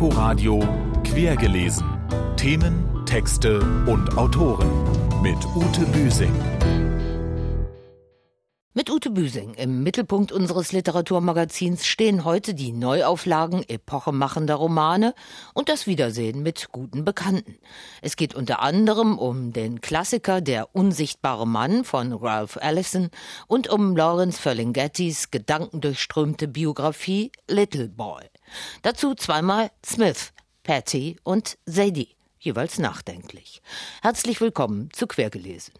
Inforadio Quergelesen. Themen, Texte und Autoren mit Ute Büsing. Mit Ute Büsing im Mittelpunkt unseres Literaturmagazins stehen heute die Neuauflagen epochemachender Romane und das Wiedersehen mit guten Bekannten. Es geht unter anderem um den Klassiker Der unsichtbare Mann von Ralph Ellison und um Lawrence Ferlinghettis gedankendurchströmte Biografie Little Boy. Dazu zweimal Smith, Patty und Zadie jeweils nachdenklich. Herzlich willkommen zu Quergelesen.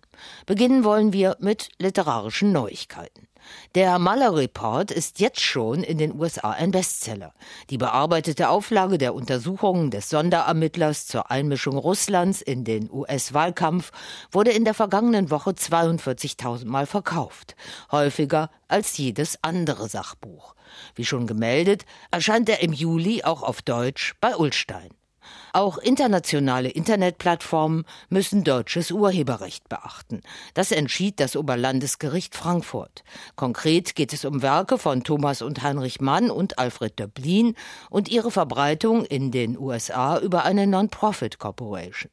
Beginnen wollen wir mit literarischen Neuigkeiten. Der Maler Report ist jetzt schon in den USA ein Bestseller. Die bearbeitete Auflage der Untersuchungen des Sonderermittlers zur Einmischung Russlands in den US-Wahlkampf wurde in der vergangenen Woche 42.000 Mal verkauft. Häufiger als jedes andere Sachbuch. Wie schon gemeldet, erscheint er im Juli auch auf Deutsch bei Ullstein. Auch internationale Internetplattformen müssen deutsches Urheberrecht beachten. Das entschied das Oberlandesgericht Frankfurt. Konkret geht es um Werke von Thomas und Heinrich Mann und Alfred Döblin und ihre Verbreitung in den USA über eine Non-Profit Corporation.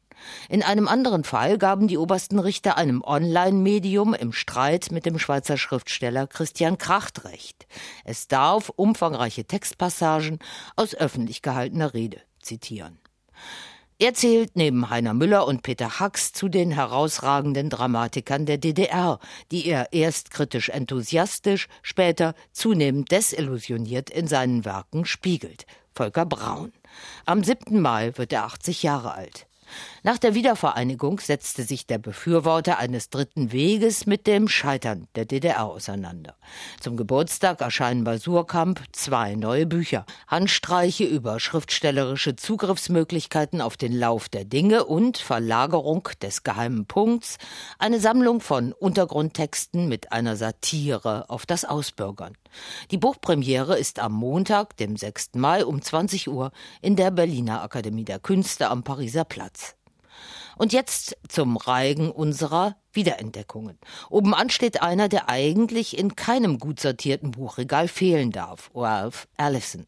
In einem anderen Fall gaben die obersten Richter einem Online-Medium im Streit mit dem Schweizer Schriftsteller Christian Kracht recht. Es darf umfangreiche Textpassagen aus öffentlich gehaltener Rede zitieren. Er zählt neben Heiner Müller und Peter Hacks zu den herausragenden Dramatikern der DDR, die er erst kritisch enthusiastisch, später zunehmend desillusioniert in seinen Werken spiegelt. Volker Braun. Am 7. Mai wird er 80 Jahre alt. Nach der Wiedervereinigung setzte sich der Befürworter eines dritten Weges mit dem Scheitern der DDR auseinander. Zum Geburtstag erscheinen bei Surkamp zwei neue Bücher. Handstreiche über schriftstellerische Zugriffsmöglichkeiten auf den Lauf der Dinge und Verlagerung des geheimen Punkts. Eine Sammlung von Untergrundtexten mit einer Satire auf das Ausbürgern. Die Buchpremiere ist am Montag, dem 6. Mai um 20 Uhr in der Berliner Akademie der Künste am Pariser Platz. Und jetzt zum Reigen unserer Wiederentdeckungen. Obenan steht einer, der eigentlich in keinem gut sortierten Buchregal fehlen darf, Ralph Allison.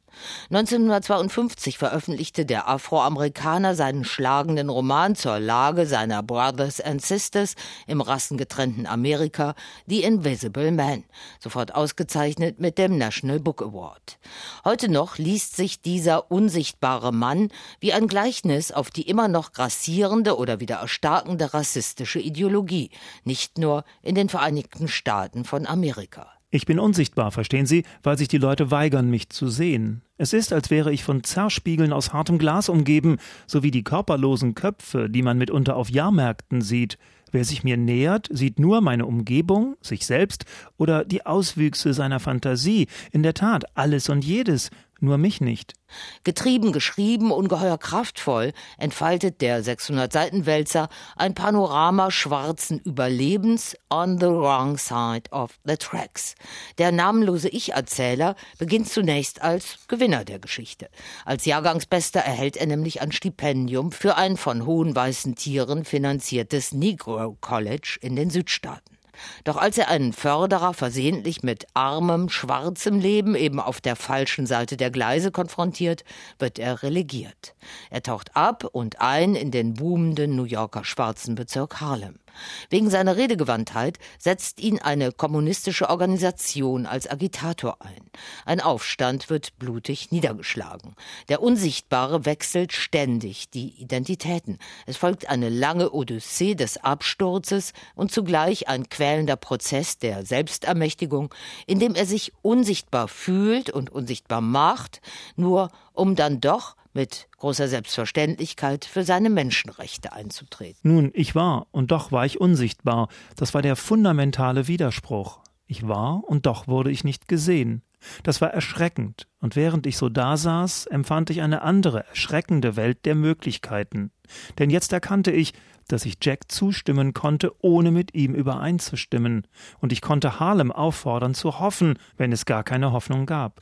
1952 veröffentlichte der Afroamerikaner seinen schlagenden Roman zur Lage seiner Brothers and Sisters im rassengetrennten Amerika, The Invisible Man, sofort ausgezeichnet mit dem National Book Award. Heute noch liest sich dieser unsichtbare Mann wie ein Gleichnis auf die immer noch grassierende oder wieder erstarkende rassistische Ideologie, nicht nur in den Vereinigten Staaten von Amerika. Ich bin unsichtbar, verstehen Sie, weil sich die Leute weigern, mich zu sehen. Es ist, als wäre ich von Zerrspiegeln aus hartem Glas umgeben, sowie die körperlosen Köpfe, die man mitunter auf Jahrmärkten sieht. Wer sich mir nähert, sieht nur meine Umgebung, sich selbst oder die Auswüchse seiner Fantasie, in der Tat alles und jedes, nur mich nicht. Getrieben, geschrieben, ungeheuer kraftvoll entfaltet der 600-Seiten-Wälzer ein Panorama schwarzen Überlebens on the wrong side of the tracks. Der namenlose Ich-Erzähler beginnt zunächst als Gewinner der Geschichte. Als Jahrgangsbester erhält er nämlich ein Stipendium für ein von hohen weißen Tieren finanziertes Negro College in den Südstaaten. Doch als er einen Förderer versehentlich mit armem, schwarzem Leben eben auf der falschen Seite der Gleise konfrontiert, wird er relegiert. Er taucht ab und ein in den boomenden New Yorker schwarzen Bezirk Harlem. Wegen seiner Redegewandtheit setzt ihn eine kommunistische Organisation als Agitator ein. Ein Aufstand wird blutig niedergeschlagen. Der Unsichtbare wechselt ständig die Identitäten. Es folgt eine lange Odyssee des Absturzes und zugleich ein quälender Prozess der Selbstermächtigung, in dem er sich unsichtbar fühlt und unsichtbar macht, nur um dann doch mit großer Selbstverständlichkeit für seine Menschenrechte einzutreten. Nun, ich war, und doch war ich unsichtbar. Das war der fundamentale Widerspruch. Ich war, und doch wurde ich nicht gesehen. Das war erschreckend, und während ich so dasaß, empfand ich eine andere, erschreckende Welt der Möglichkeiten. Denn jetzt erkannte ich, dass ich Jack zustimmen konnte, ohne mit ihm übereinzustimmen, und ich konnte Harlem auffordern zu hoffen, wenn es gar keine Hoffnung gab.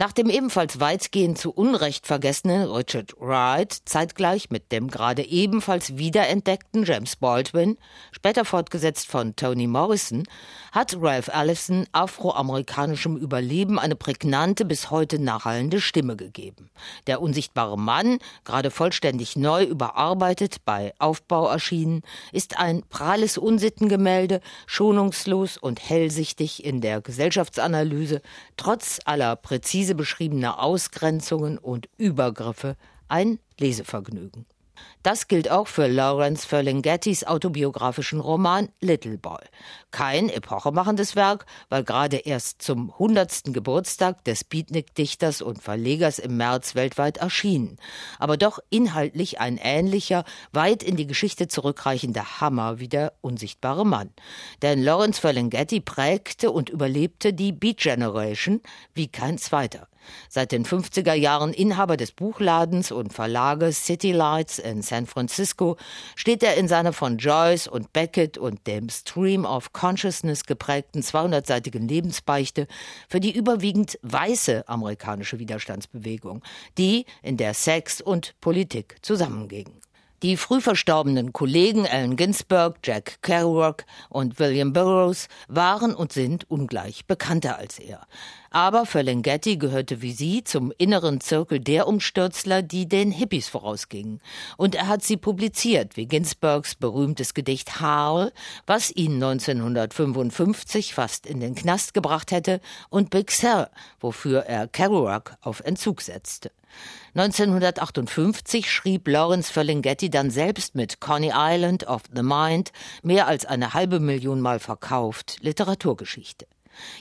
Nach dem ebenfalls weitgehend zu Unrecht vergessenen Richard Wright, zeitgleich mit dem gerade ebenfalls wiederentdeckten James Baldwin, später fortgesetzt von Toni Morrison, hat Ralph Allison afroamerikanischem Überleben eine prägnante, bis heute nachhallende Stimme gegeben. Der unsichtbare Mann, gerade vollständig neu überarbeitet, bei Aufbau erschienen, ist ein pralles Unsittengemälde, schonungslos und hellsichtig in der Gesellschaftsanalyse, trotz aller präzise präzise beschriebene Ausgrenzungen und Übergriffe ein Lesevergnügen. Das gilt auch für Lawrence Ferlinghettis autobiografischen Roman Little Boy. Kein epochemachendes Werk, weil gerade erst zum 100. Geburtstag des Beatnik-Dichters und Verlegers im März weltweit erschienen. Aber doch inhaltlich ein ähnlicher, weit in die Geschichte zurückreichender Hammer wie der unsichtbare Mann. Denn Lawrence Ferlinghetti prägte und überlebte die Beat Generation wie kein zweiter. Seit den 50er Jahren Inhaber des Buchladens und Verlages City Lights in San Francisco, steht er in seiner von Joyce und Beckett und dem Stream of Consciousness geprägten 200-seitigen Lebensbeichte für die überwiegend weiße amerikanische Widerstandsbewegung, die in der Sex und Politik zusammenging. Die früh verstorbenen Kollegen Allen Ginsberg, Jack Kerouac und William Burroughs waren und sind ungleich bekannter als er. Aber Ferlinghetti gehörte wie sie zum inneren Zirkel der Umstürzler, die den Hippies vorausgingen. Und er hat sie publiziert, wie Ginsbergs berühmtes Gedicht Harl, was ihn 1955 fast in den Knast gebracht hätte, und Big Sur, wofür er Kerouac auf Entzug setzte. 1958 schrieb Lawrence Ferlinghetti dann selbst mit Coney Island of the Mind, mehr als eine halbe Million Mal verkauft, Literaturgeschichte.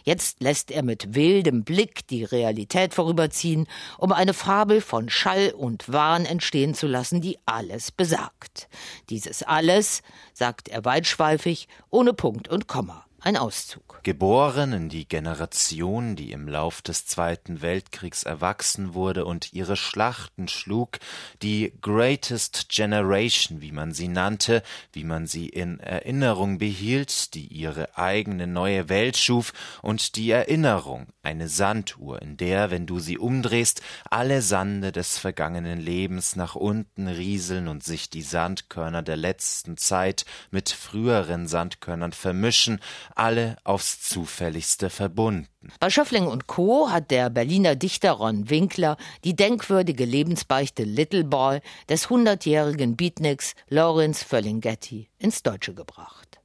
Jetzt lässt er mit wildem Blick die Realität vorüberziehen, um eine Fabel von Schall und Wahn entstehen zu lassen, die alles besagt. Dieses alles sagt er weitschweifig, ohne Punkt und Komma. Ein Auszug. Geboren in die Generation, die im Lauf des Zweiten Weltkriegs erwachsen wurde und ihre Schlachten schlug, die Greatest Generation, wie man sie nannte, wie man sie in Erinnerung behielt, die ihre eigene neue Welt schuf und die Erinnerung, eine Sanduhr, in der, wenn du sie umdrehst, alle Sande des vergangenen Lebens nach unten rieseln und sich die Sandkörner der letzten Zeit mit früheren Sandkörnern vermischen, alle aufs zufälligste verbunden. Bei Schöffling und Co. hat der Berliner Dichter Ron Winkler die denkwürdige Lebensbeichte Little Boy des hundertjährigen Beatniks Lawrence Ferlinghetti ins Deutsche gebracht.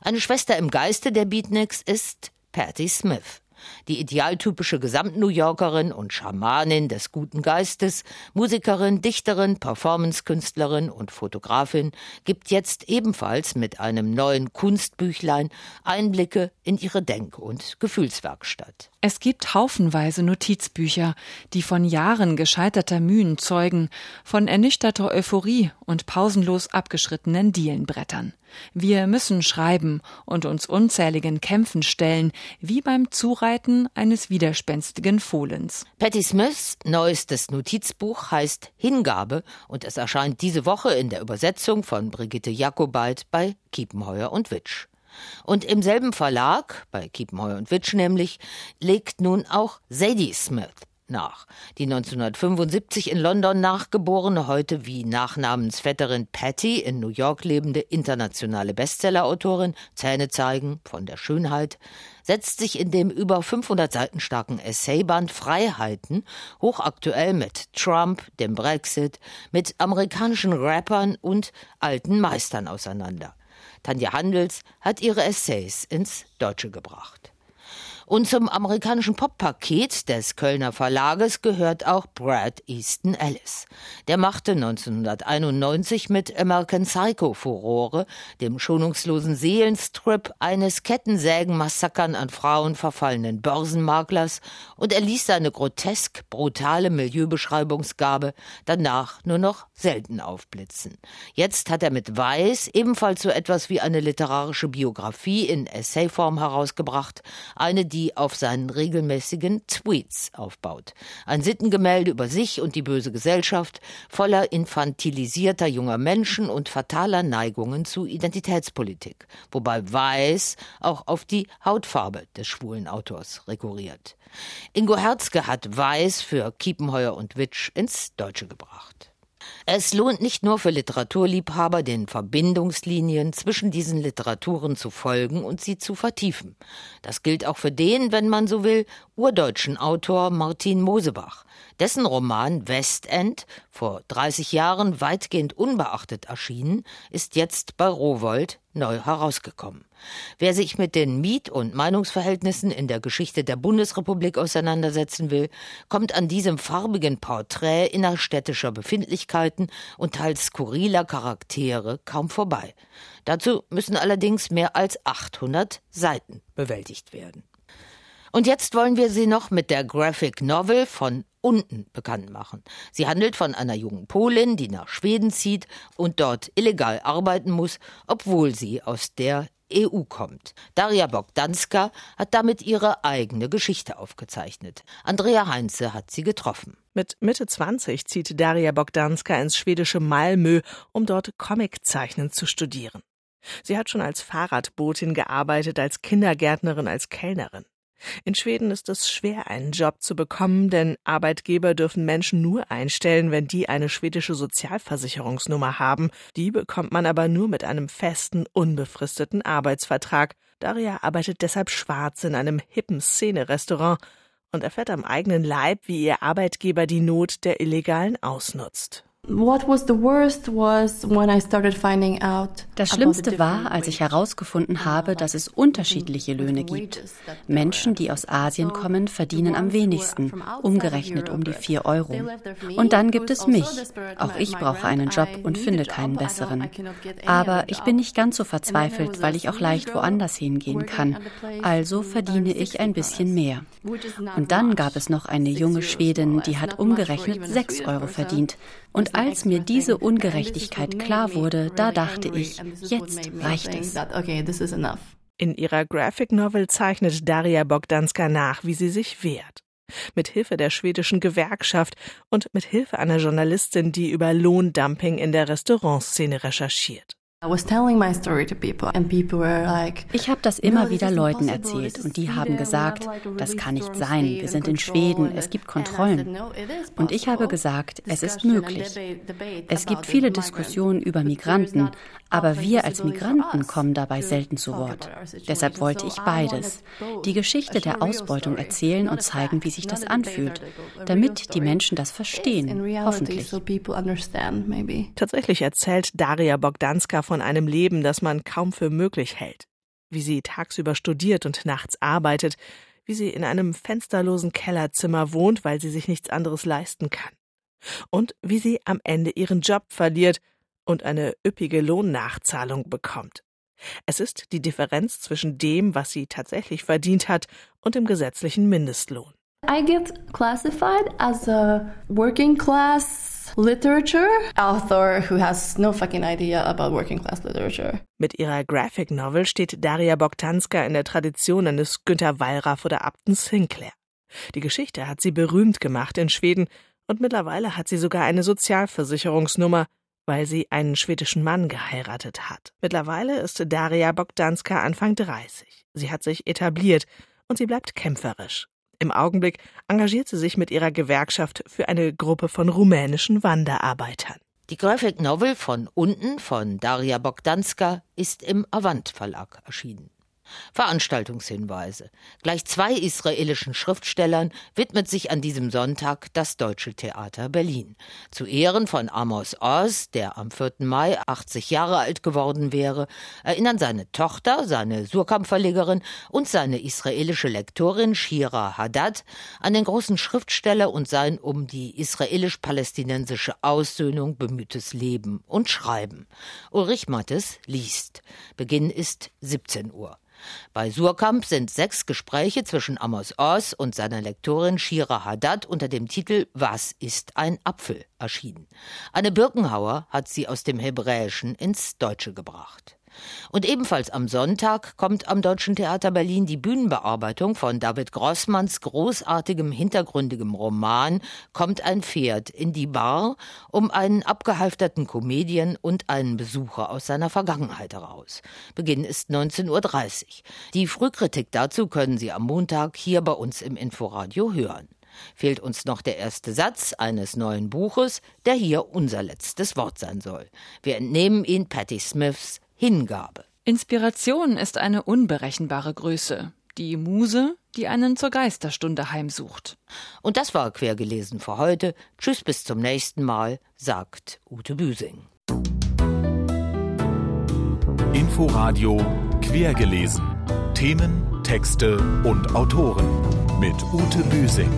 Eine Schwester im Geiste der Beatniks ist Patti Smith die idealtypische Gesamt-New Yorkerin und Schamanin des guten Geistes, Musikerin, Dichterin, Performancekünstlerin und Fotografin, gibt jetzt ebenfalls mit einem neuen Kunstbüchlein Einblicke in ihre Denk- und Gefühlswerkstatt. Es gibt haufenweise Notizbücher, die von Jahren gescheiterter Mühen zeugen, von ernüchterter Euphorie und pausenlos abgeschrittenen Dielenbrettern. Wir müssen schreiben und uns unzähligen Kämpfen stellen, wie beim Zureiten eines widerspenstigen Fohlens. Patti Smiths neuestes Notizbuch heißt Hingabe und es erscheint diese Woche in der Übersetzung von Brigitte Jakobait bei Kiepenheuer und Witsch. Und im selben Verlag, bei Kiepenheuer und Witsch nämlich, legt nun auch Sadie Smith nach. Die 1975 in London nachgeborene, heute wie Nachnamensvetterin Patty in New York lebende internationale Bestsellerautorin Zähne zeigen von der Schönheit setzt sich in dem über 500 Seiten starken Essayband Freiheiten hochaktuell mit Trump, dem Brexit, mit amerikanischen Rappern und alten Meistern auseinander. Tanja Handels hat ihre Essays ins Deutsche gebracht. Und zum amerikanischen Pop-Paket des Kölner Verlages gehört auch Brad Easton Ellis. Der machte 1991 mit American Psycho Furore, dem schonungslosen Seelenstrip eines Kettensägenmassakern an Frauen verfallenen Börsenmaklers und er ließ seine grotesk brutale Milieubeschreibungsgabe danach nur noch selten aufblitzen. Jetzt hat er mit Weiß ebenfalls so etwas wie eine literarische Biografie in Essayform herausgebracht, eine, die die auf seinen regelmäßigen Tweets aufbaut. Ein Sittengemälde über sich und die böse Gesellschaft, voller infantilisierter junger Menschen und fataler Neigungen zu Identitätspolitik, wobei Weiß auch auf die Hautfarbe des schwulen Autors rekurriert. Ingo Herzke hat Weiß für Kiepenheuer und Witsch ins Deutsche gebracht. Es lohnt nicht nur für Literaturliebhaber, den Verbindungslinien zwischen diesen Literaturen zu folgen und sie zu vertiefen. Das gilt auch für den, wenn man so will, urdeutschen Autor Martin Mosebach. Dessen Roman Westend, vor 30 Jahren weitgehend unbeachtet erschienen, ist jetzt bei Rowold neu herausgekommen. Wer sich mit den Miet- und Meinungsverhältnissen in der Geschichte der Bundesrepublik auseinandersetzen will, kommt an diesem farbigen Porträt innerstädtischer Befindlichkeiten und teils skurriler Charaktere kaum vorbei. Dazu müssen allerdings mehr als 800 Seiten bewältigt werden. Und jetzt wollen wir Sie noch mit der Graphic Novel von unten bekannt machen. Sie handelt von einer jungen Polin, die nach Schweden zieht und dort illegal arbeiten muss, obwohl sie aus der EU kommt. Daria Bogdanska hat damit ihre eigene Geschichte aufgezeichnet. Andrea Heinze hat sie getroffen. Mit Mitte 20 zieht Daria Bogdanska ins schwedische Malmö, um dort Comiczeichnen zu studieren. Sie hat schon als Fahrradbotin gearbeitet, als Kindergärtnerin, als Kellnerin. In Schweden ist es schwer, einen Job zu bekommen, denn Arbeitgeber dürfen Menschen nur einstellen, wenn die eine schwedische Sozialversicherungsnummer haben. Die bekommt man aber nur mit einem festen, unbefristeten Arbeitsvertrag. Daria arbeitet deshalb schwarz in einem hippen Szene-Restaurant und erfährt am eigenen Leib, wie ihr Arbeitgeber die Not der Illegalen ausnutzt. Das Schlimmste war, als ich herausgefunden habe, dass es unterschiedliche Löhne gibt. Menschen, die aus Asien kommen, verdienen am wenigsten, umgerechnet um die vier Euro. Und dann gibt es mich. Auch ich brauche einen Job und finde keinen besseren. Aber ich bin nicht ganz so verzweifelt, weil ich auch leicht woanders hingehen kann. Also verdiene ich ein bisschen mehr. Und dann gab es noch eine junge Schwedin, die hat umgerechnet sechs Euro verdient. Und als mir diese Ungerechtigkeit klar wurde, da dachte ich, jetzt reicht es. In ihrer Graphic Novel zeichnet Daria Bogdanska nach, wie sie sich wehrt. Mit Hilfe der schwedischen Gewerkschaft und mit Hilfe einer Journalistin, die über Lohndumping in der Restaurantszene recherchiert. Ich habe das immer wieder Leuten erzählt und die haben gesagt, das kann nicht sein, wir sind in Schweden, es gibt Kontrollen. Und ich habe gesagt, es ist möglich. Es gibt viele Diskussionen über Migranten, aber wir als Migranten kommen dabei selten zu Wort. Deshalb wollte ich beides. Die Geschichte der Ausbeutung erzählen und zeigen, wie sich das anfühlt, damit die Menschen das verstehen, hoffentlich. Tatsächlich erzählt Daria Bogdanska von einem Leben, das man kaum für möglich hält. Wie sie tagsüber studiert und nachts arbeitet, wie sie in einem fensterlosen Kellerzimmer wohnt, weil sie sich nichts anderes leisten kann. Und wie sie am Ende ihren Job verliert und eine üppige Lohnnachzahlung bekommt. Es ist die Differenz zwischen dem, was sie tatsächlich verdient hat, und dem gesetzlichen Mindestlohn. I get classified as a working class literature author who has no fucking idea about working class literature. Mit ihrer Graphic Novel steht Daria Bogtanska in der Tradition eines Günter Wallraff oder Upton Sinclair. Die Geschichte hat sie berühmt gemacht in Schweden und mittlerweile hat sie sogar eine Sozialversicherungsnummer, weil sie einen schwedischen Mann geheiratet hat. Mittlerweile ist Daria Bogdanska Anfang 30. Sie hat sich etabliert und sie bleibt kämpferisch. Im Augenblick engagiert sie sich mit ihrer Gewerkschaft für eine Gruppe von rumänischen Wanderarbeitern. Die Graphic Novel von unten von Daria Bogdanska ist im Avant Verlag erschienen. Veranstaltungshinweise. Gleich zwei israelischen Schriftstellern widmet sich an diesem Sonntag das Deutsche Theater Berlin. Zu Ehren von Amos Oz, der am 4. Mai 80 Jahre alt geworden wäre, erinnern seine Tochter, seine Surkamp-Verlegerin und seine israelische Lektorin Shira Haddad an den großen Schriftsteller und sein um die israelisch-palästinensische Aussöhnung bemühtes Leben und Schreiben. Ulrich Mattes liest. Beginn ist 17 Uhr. Bei Surkamp sind sechs Gespräche zwischen Amos Oz und seiner Lektorin Shira Haddad unter dem Titel Was ist ein Apfel erschienen. Anne Birkenhauer hat sie aus dem Hebräischen ins Deutsche gebracht. Und ebenfalls am Sonntag kommt am Deutschen Theater Berlin die Bühnenbearbeitung von David Grossmanns großartigem hintergründigem Roman Kommt ein Pferd in die Bar um einen abgehalfterten Comedian und einen Besucher aus seiner Vergangenheit heraus. Beginn ist 19.30 Uhr. Die Frühkritik dazu können Sie am Montag hier bei uns im Inforadio hören. Fehlt uns noch der erste Satz eines neuen Buches, der hier unser letztes Wort sein soll. Wir entnehmen ihn Patti Smiths Hingabe. Inspiration ist eine unberechenbare Größe. Die Muse, die einen zur Geisterstunde heimsucht. Und das war quergelesen für heute. Tschüss bis zum nächsten Mal, sagt Ute Büsing. Inforadio quergelesen. Themen, Texte und Autoren mit Ute Büsing.